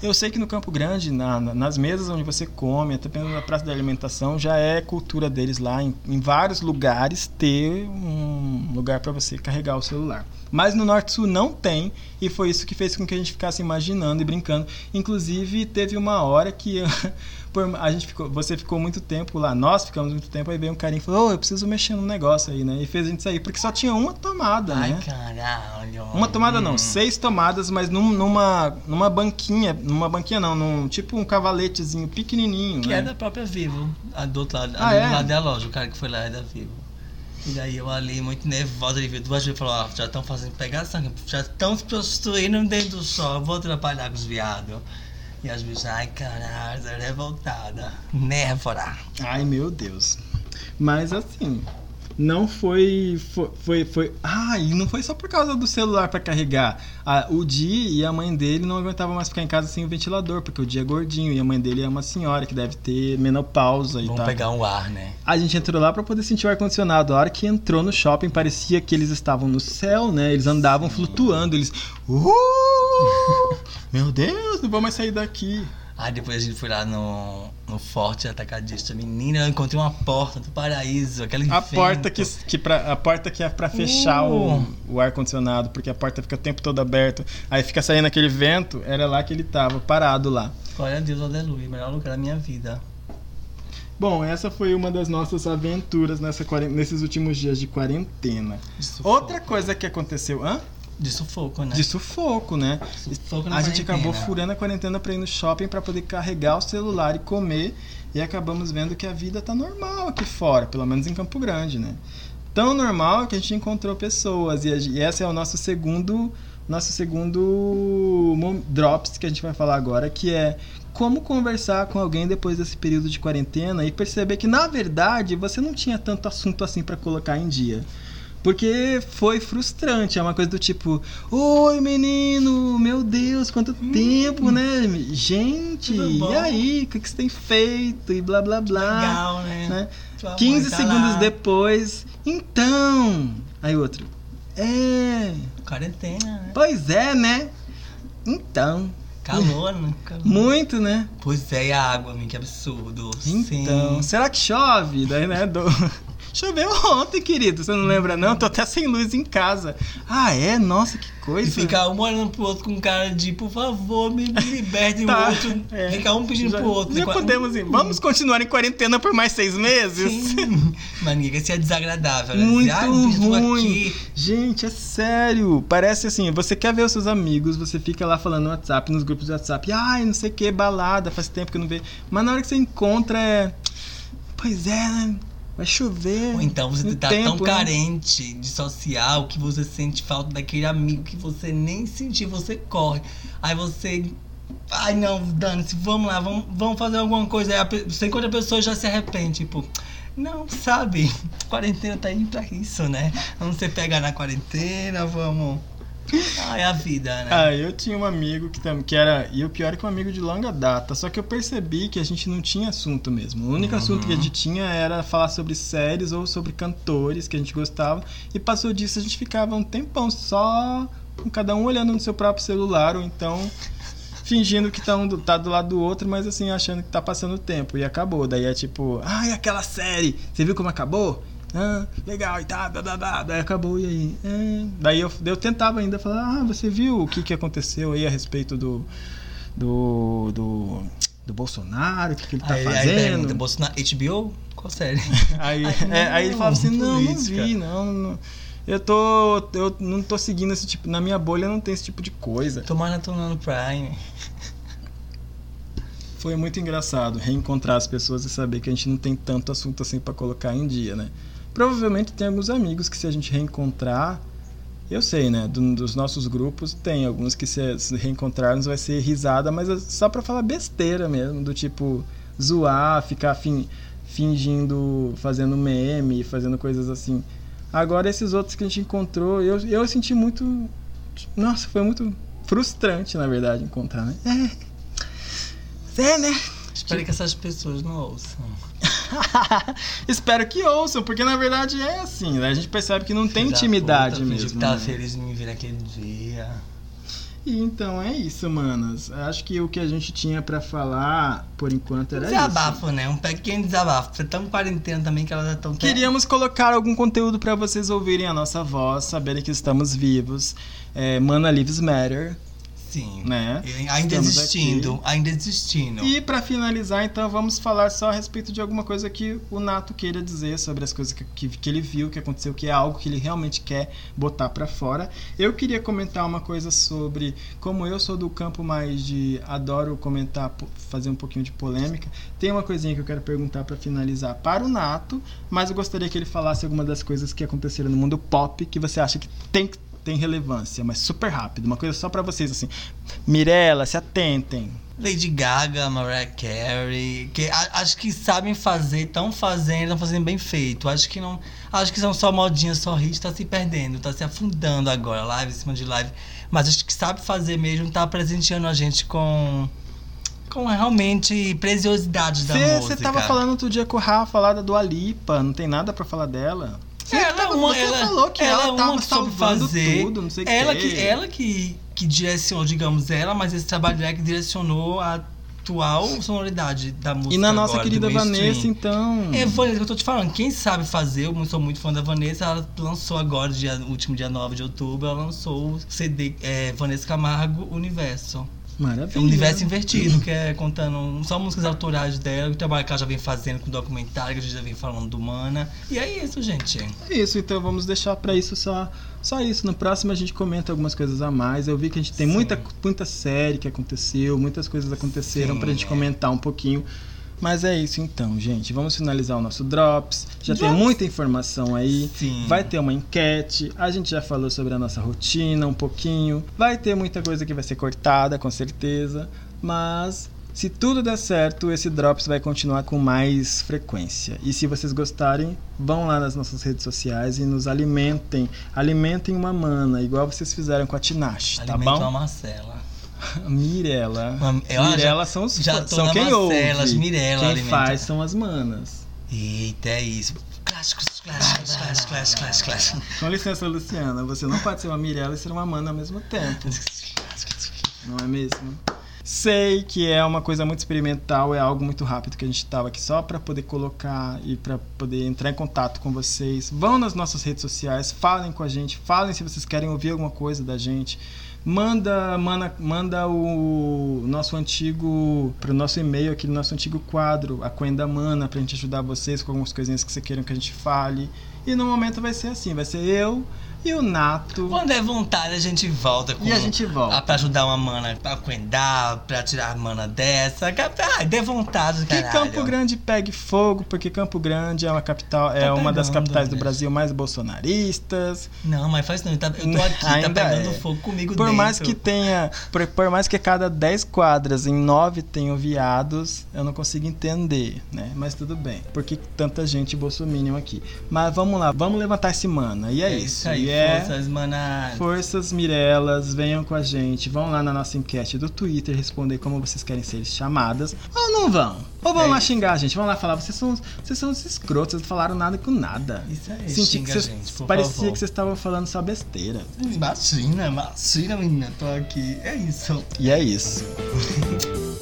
Eu sei que no Campo Grande, na- na- nas mesas onde você come, até mesmo na praça da alimentação, já é cultura deles lá, em, em vários lugares, ter um lugar para você carregar o celular. Mas no Norte Sul não tem, e foi isso que fez com que a gente ficasse imaginando e brincando. Inclusive, teve uma hora que por- a gente ficou, você ficou muito tempo lá, nós ficamos muito tempo, aí veio um carinha e falou: Ô, eu preciso mexer num negócio aí, né? E fez a gente sair, porque só tinha uma tomada, Ai, né? caralho. Uma tomada não, Hum. seis tomadas, mas num- numa, numa banquinha, numa banquinha não, num tipo um cavaletezinho pequenininho, Que né? é da própria Vivo, a do outro lado, Ah, ali é? do lado da loja, o cara que foi lá é da Vivo. E daí eu ali, muito nervosa, ele viu duas vezes e falou, ó, já estão fazendo pegação, já estão se prostituindo dentro do show, vou atrapalhar com os viados. E as bichas, ai caralho, é revoltada, néfora. Ai, meu Deus. Mas assim, não foi foi foi, foi ah, e não foi só por causa do celular pra carregar. Ah, o Di e a mãe dele não aguentavam mais ficar em casa sem o ventilador, porque o Di é gordinho e a mãe dele é uma senhora que deve ter menopausa e Vamos tal. pegar um ar, né? A gente entrou lá pra poder sentir o ar-condicionado. A hora que entrou no shopping, parecia que eles estavam no céu, né? Eles andavam flutuando, eles. Uh! Meu Deus, não vou mais sair daqui. Aí depois a gente foi lá no, no Forte Atacadista. Menina, eu encontrei uma porta do paraíso, aquele A porta que, que pra, a porta que é pra fechar Uh! o, o ar-condicionado, porque a porta fica o tempo todo aberto. Aí fica saindo aquele vento, era lá que ele tava, parado lá. Glória a Deus, aleluia, melhor lugar da minha vida. Bom, essa foi uma das nossas aventuras nessa, nesses últimos dias de quarentena. Outra coisa que aconteceu. Hã? De sufoco, né? De sufoco, né? Sufoco A gente acabou furando a quarentena pra ir no shopping pra poder carregar o celular e comer. E acabamos vendo que a vida tá normal aqui fora, pelo menos em Campo Grande, né? Tão normal que a gente encontrou pessoas. E, e esse é o nosso segundo. Nosso segundo drops que a gente vai falar agora, que é como conversar com alguém depois desse período de quarentena e perceber que, na verdade, você não tinha tanto assunto assim pra colocar em dia. Porque foi frustrante, é uma coisa do tipo, oi menino, meu Deus, quanto tempo, né? Gente, e aí, o que, que você tem feito? E blá blá blá. Legal, né? né? Tua mãe 15 tá segundos lá. depois, então. Aí outro, é, Quarentena, né? pois é, né? Então, Calor, né? Calor. muito, né? Pois é, e a água, que absurdo. Então, Sim. será que chove? Daí, né? Do... Choveu ontem, querido. Você não lembra, não? Tô até sem luz em casa. Ah, é? Nossa, que coisa. E fica um olhando pro outro com cara de, por favor, me libertem Tá, o outro. é. Fica um pedindo já, pro outro. Já podemos ir. Vamos continuar em quarentena por mais seis meses? Sim. Maniga, isso é desagradável. né? Muito Dizer, "Ai, um bicho ruim. Gente, é sério. Parece assim, você quer ver os seus amigos, você fica lá falando no WhatsApp, nos grupos de WhatsApp. Ai, não sei o que, balada, faz tempo que eu não vejo. Mas na hora que você encontra é... Pois é, né? Vai chover. Ou então você tá tempo, tão né? carente de social que você sente falta daquele amigo que você nem sentiu, você corre. Aí você. Ai não, dane-se, vamos lá, vamos, vamos fazer alguma coisa. Aí a você encontra a pessoa já se arrepende, tipo. Não, sabe? Quarentena tá indo pra isso, né? Vamos se pegar na quarentena, vamos. Ah, é a vida, né? Ah, eu tinha um amigo que, que era. E o pior é que um amigo de longa data. Só que eu percebi que a gente não tinha assunto mesmo. O único assunto que a gente tinha era falar sobre séries ou sobre cantores que a gente gostava. E passou disso a gente ficava um tempão só com cada um olhando no seu próprio celular ou então fingindo que tá, um tá do lado do outro, mas assim, achando que tá passando o tempo. E acabou. Daí é tipo, ai, aquela série, você viu como acabou? Ah, legal, e tá, blá, blá, blá. Daí acabou, e aí? É. Daí eu, eu tentava ainda falar, ah, você viu o que, que aconteceu aí a respeito do. do. do, do Bolsonaro, o que, que ele tá aí, aí fazendo? pergunta, Bolsonaro, HBO? Qual série? Aí, Ai, é, aí ele falava assim, não, não vi, não, não. Eu tô. Eu não tô seguindo esse tipo. Na minha bolha não tem esse tipo de coisa. Tô maratonando Prime. Foi muito engraçado reencontrar as pessoas e saber que a gente não tem tanto assunto assim pra colocar em dia, né? Provavelmente tem alguns amigos que se a gente reencontrar, eu sei, né? do- dos nossos grupos tem alguns que se, se reencontrarmos vai ser risada, mas é só pra falar besteira mesmo, do tipo zoar, ficar fin- fingindo, fazendo meme, fazendo coisas assim. Agora esses outros que a gente encontrou, eu, eu senti muito. Nossa, foi muito frustrante, na verdade, encontrar, né? É. É, né? Espero que essas pessoas não ouçam. Espero que ouçam, porque na verdade é assim, né? A gente percebe que não tem intimidade puta, mesmo. tava né? feliz de me ver naquele dia. E então é isso, manas. Acho que o que a gente tinha pra falar por enquanto era isso. Desabafo, né? Um pequeno desabafo. Você tá em quarentena também que elas já estão Queríamos colocar algum conteúdo pra vocês ouvirem a nossa voz, saberem que estamos vivos. É, Mana Lives Matter, Sim. né? Ainda Estamos existindo, aqui. ainda existindo. E pra finalizar, então, vamos falar só a respeito de alguma coisa que o Nato queira dizer sobre as coisas que, que, que ele viu, que aconteceu, que é algo que ele realmente quer botar pra fora. Eu queria comentar uma coisa sobre como eu sou do campo mais de adoro comentar, fazer um pouquinho de polêmica. Tem uma coisinha que eu quero perguntar pra finalizar para o Nato, mas eu gostaria que ele falasse alguma das coisas que aconteceram no mundo pop que você acha que tem que tem relevância, mas super rápido, uma coisa só pra vocês assim. Mirella, se atentem. Lady Gaga, Mariah Carey, que a- acho que sabem fazer, estão fazendo, estão fazendo bem feito. Acho que não, acho que são só modinhas, só hits, tá se perdendo, tá se afundando agora, live em cima de live. Mas acho que sabe fazer mesmo, tá presenteando a gente com com realmente preciosidades da música. Você tava falando outro dia com o Rafa lá da Dua Lipa, não tem nada pra falar dela. Você, ela, tava- é uma, você ela, falou que ela, é uma tava que salvando fazer, tudo, não sei o ela quê. que ela que que direcionou, digamos ela, mas esse trabalho dela que direcionou a atual sonoridade da música E na nossa agora, querida. Vanessa, então. É, Vanessa, que eu tô te falando, quem sabe fazer, eu sou muito fã da Vanessa, ela lançou agora, dia, no último dia 9 de outubro, ela lançou o CD é, Vanessa Camargo Universo. Maravilha. É um universo invertido, que é contando só músicas autorais dela, o trabalho que ela já vem fazendo com documentário, que a gente já vem falando do Mana. E é isso, gente. É isso, então vamos deixar pra isso só, só isso. No próximo a gente comenta algumas coisas a mais. Eu vi que a gente tem Sim. muita, muita série que aconteceu, muitas coisas aconteceram Sim, pra gente é. comentar um pouquinho. Mas é isso então, gente. Vamos finalizar o nosso Drops. Já tem muita informação aí. Sim. Vai ter uma enquete. A gente já falou sobre a nossa rotina um pouquinho. Vai ter muita coisa que vai ser cortada, com certeza. Mas se tudo der certo, esse Drops vai continuar com mais frequência. E se vocês gostarem, vão lá nas nossas redes sociais e nos alimentem. Alimentem uma mana, igual vocês fizeram com a Tinashe, tá bom? a Marcela. Mirella. Uma- ela Mirella já- são os já tô são na quem Marcela, as ouve. Mirella quem alimenta. faz são as manas. Eita, é isso. Clássicos, clássicos, clássicos, clássicos, clássicos, clássicos. Com licença, Luciana, você não pode ser uma Mirella e ser uma mana ao mesmo tempo. Não é mesmo? Sei que é uma coisa muito experimental, é algo muito rápido que a gente estava aqui só para poder colocar e para poder entrar em contato com vocês. Vão nas nossas redes sociais, falem com a gente, falem se vocês querem ouvir alguma coisa da gente. Manda, manda, manda o nosso antigo pro nosso e-mail aqui no nosso antigo quadro, a Coenda Mana, pra gente ajudar vocês com algumas coisinhas que vocês queiram que a gente fale. E no momento vai ser assim, vai ser eu, E o Nato. Quando é vontade, a gente volta com. E a gente volta. Ah, pra ajudar uma mana pra cuidar, pra tirar a mana dessa. Que- Ai, dê vontade, Que caralho. Campo Grande pegue fogo, porque Campo Grande é uma capital, é Tá uma das capitais do né? Brasil mais bolsonaristas. Não, mas faz não. tá- Eu tô aqui, tá Ainda pegando é. fogo comigo Por dentro. mais que tenha, por, por mais que a cada 10 quadras em 9 tenham viados, eu não consigo entender, né? Mas tudo bem. Por que tanta gente bolsominion aqui? Mas vamos lá, vamos levantar esse mana. E é, É isso. isso aí, é forças, manas. Forças Mirelas, venham com a gente. Vão lá na nossa enquete do Twitter responder como vocês querem ser chamadas. Ou não vão. Ou vão É lá isso. xingar a gente. Vão lá falar, vocês são, vocês são os escrotos, vocês não falaram nada com nada. Isso aí, Senti xinga que vocês, gente, parecia favor. que vocês estavam falando só besteira. Imagina, imagina, menina. Tô aqui. É isso. E é isso.